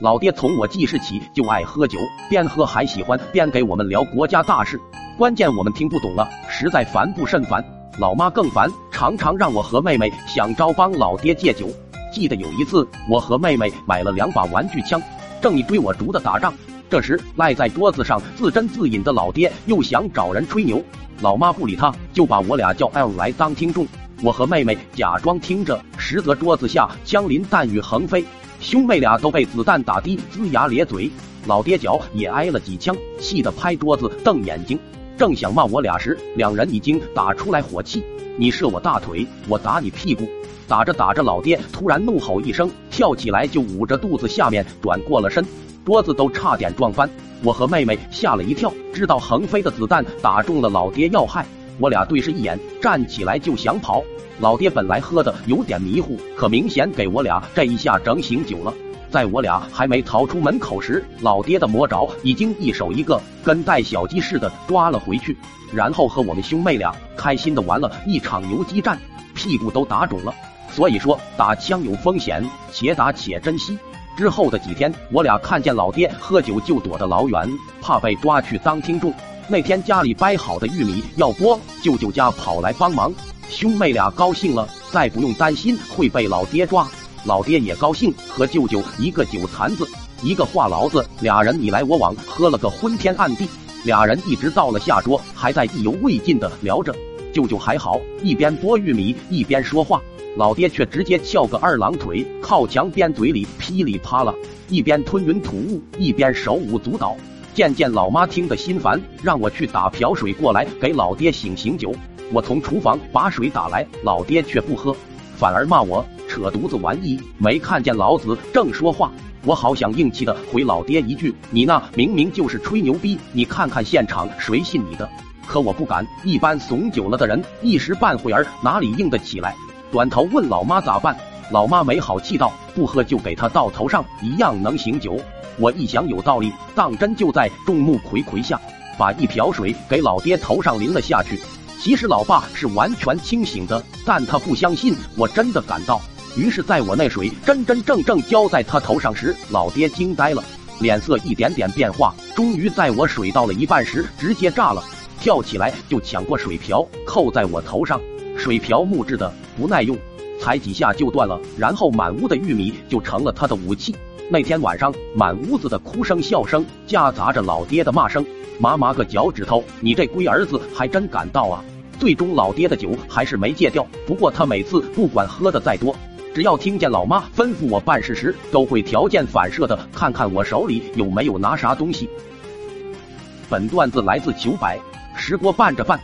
老爹从我记事起就爱喝酒，边喝还喜欢边给我们聊国家大事，关键我们听不懂了，实在烦不胜烦。老妈更烦，常常让我和妹妹想招帮老爹戒酒。记得有一次，我和妹妹买了两把玩具枪，正一追我逐的打仗。这时赖在桌子上自斟自饮的老爹又想找人吹牛，老妈不理他，就把我俩叫 L 来当听众。我和妹妹假装听着，实则桌子下枪林弹雨横飞，兄妹俩都被子弹打的龇牙咧嘴，老爹脚也挨了几枪，气得拍桌子瞪眼睛。正想骂我俩时，两人已经打出来火气。你射我大腿，我打你屁股。打着打着，老爹突然怒吼一声，跳起来就捂着肚子下面转过了身，桌子都差点撞翻。我和妹妹吓了一跳，知道横飞的子弹打中了老爹要害。我俩对视一眼，站起来就想跑。老爹本来喝的有点迷糊，可明显给我俩这一下整醒酒了。在我俩还没逃出门口时，老爹的魔爪已经一手一个，跟带小鸡似的抓了回去，然后和我们兄妹俩开心的玩了一场游击战，屁股都打肿了。所以说打枪有风险，且打且珍惜。之后的几天，我俩看见老爹喝酒就躲得老远，怕被抓去当听众。那天家里掰好的玉米要剥，舅舅家跑来帮忙，兄妹俩高兴了，再不用担心会被老爹抓。老爹也高兴，和舅舅一个酒坛子，一个话痨子，俩人你来我往，喝了个昏天暗地。俩人一直到了下桌，还在意犹未尽的聊着。舅舅还好，一边剥玉米一边说话，老爹却直接翘个二郎腿，靠墙边嘴里噼里啪啦，一边吞云吐雾，一边手舞足蹈。渐渐，老妈听得心烦，让我去打瓢水过来给老爹醒醒酒。我从厨房把水打来，老爹却不喝，反而骂我。扯犊子玩意，没看见老子正说话？我好想硬气的回老爹一句：“你那明明就是吹牛逼，你看看现场谁信你的？”可我不敢，一般怂久了的人一时半会儿哪里硬得起来？转头问老妈咋办？老妈没好气道：“不喝就给他倒头上，一样能醒酒。”我一想有道理，当真就在众目睽睽下把一瓢水给老爹头上淋了下去。其实老爸是完全清醒的，但他不相信我真的赶到。于是，在我那水真真正正浇在他头上时，老爹惊呆了，脸色一点点变化。终于在我水倒了一半时，直接炸了，跳起来就抢过水瓢，扣在我头上。水瓢木质的，不耐用，踩几下就断了。然后满屋的玉米就成了他的武器。那天晚上，满屋子的哭声、笑声，夹杂着老爹的骂声。麻麻个脚趾头，你这龟儿子还真敢倒啊！最终，老爹的酒还是没戒掉。不过他每次不管喝的再多。只要听见老妈吩咐我办事时，都会条件反射的看看我手里有没有拿啥东西。本段子来自九百，石锅拌着饭。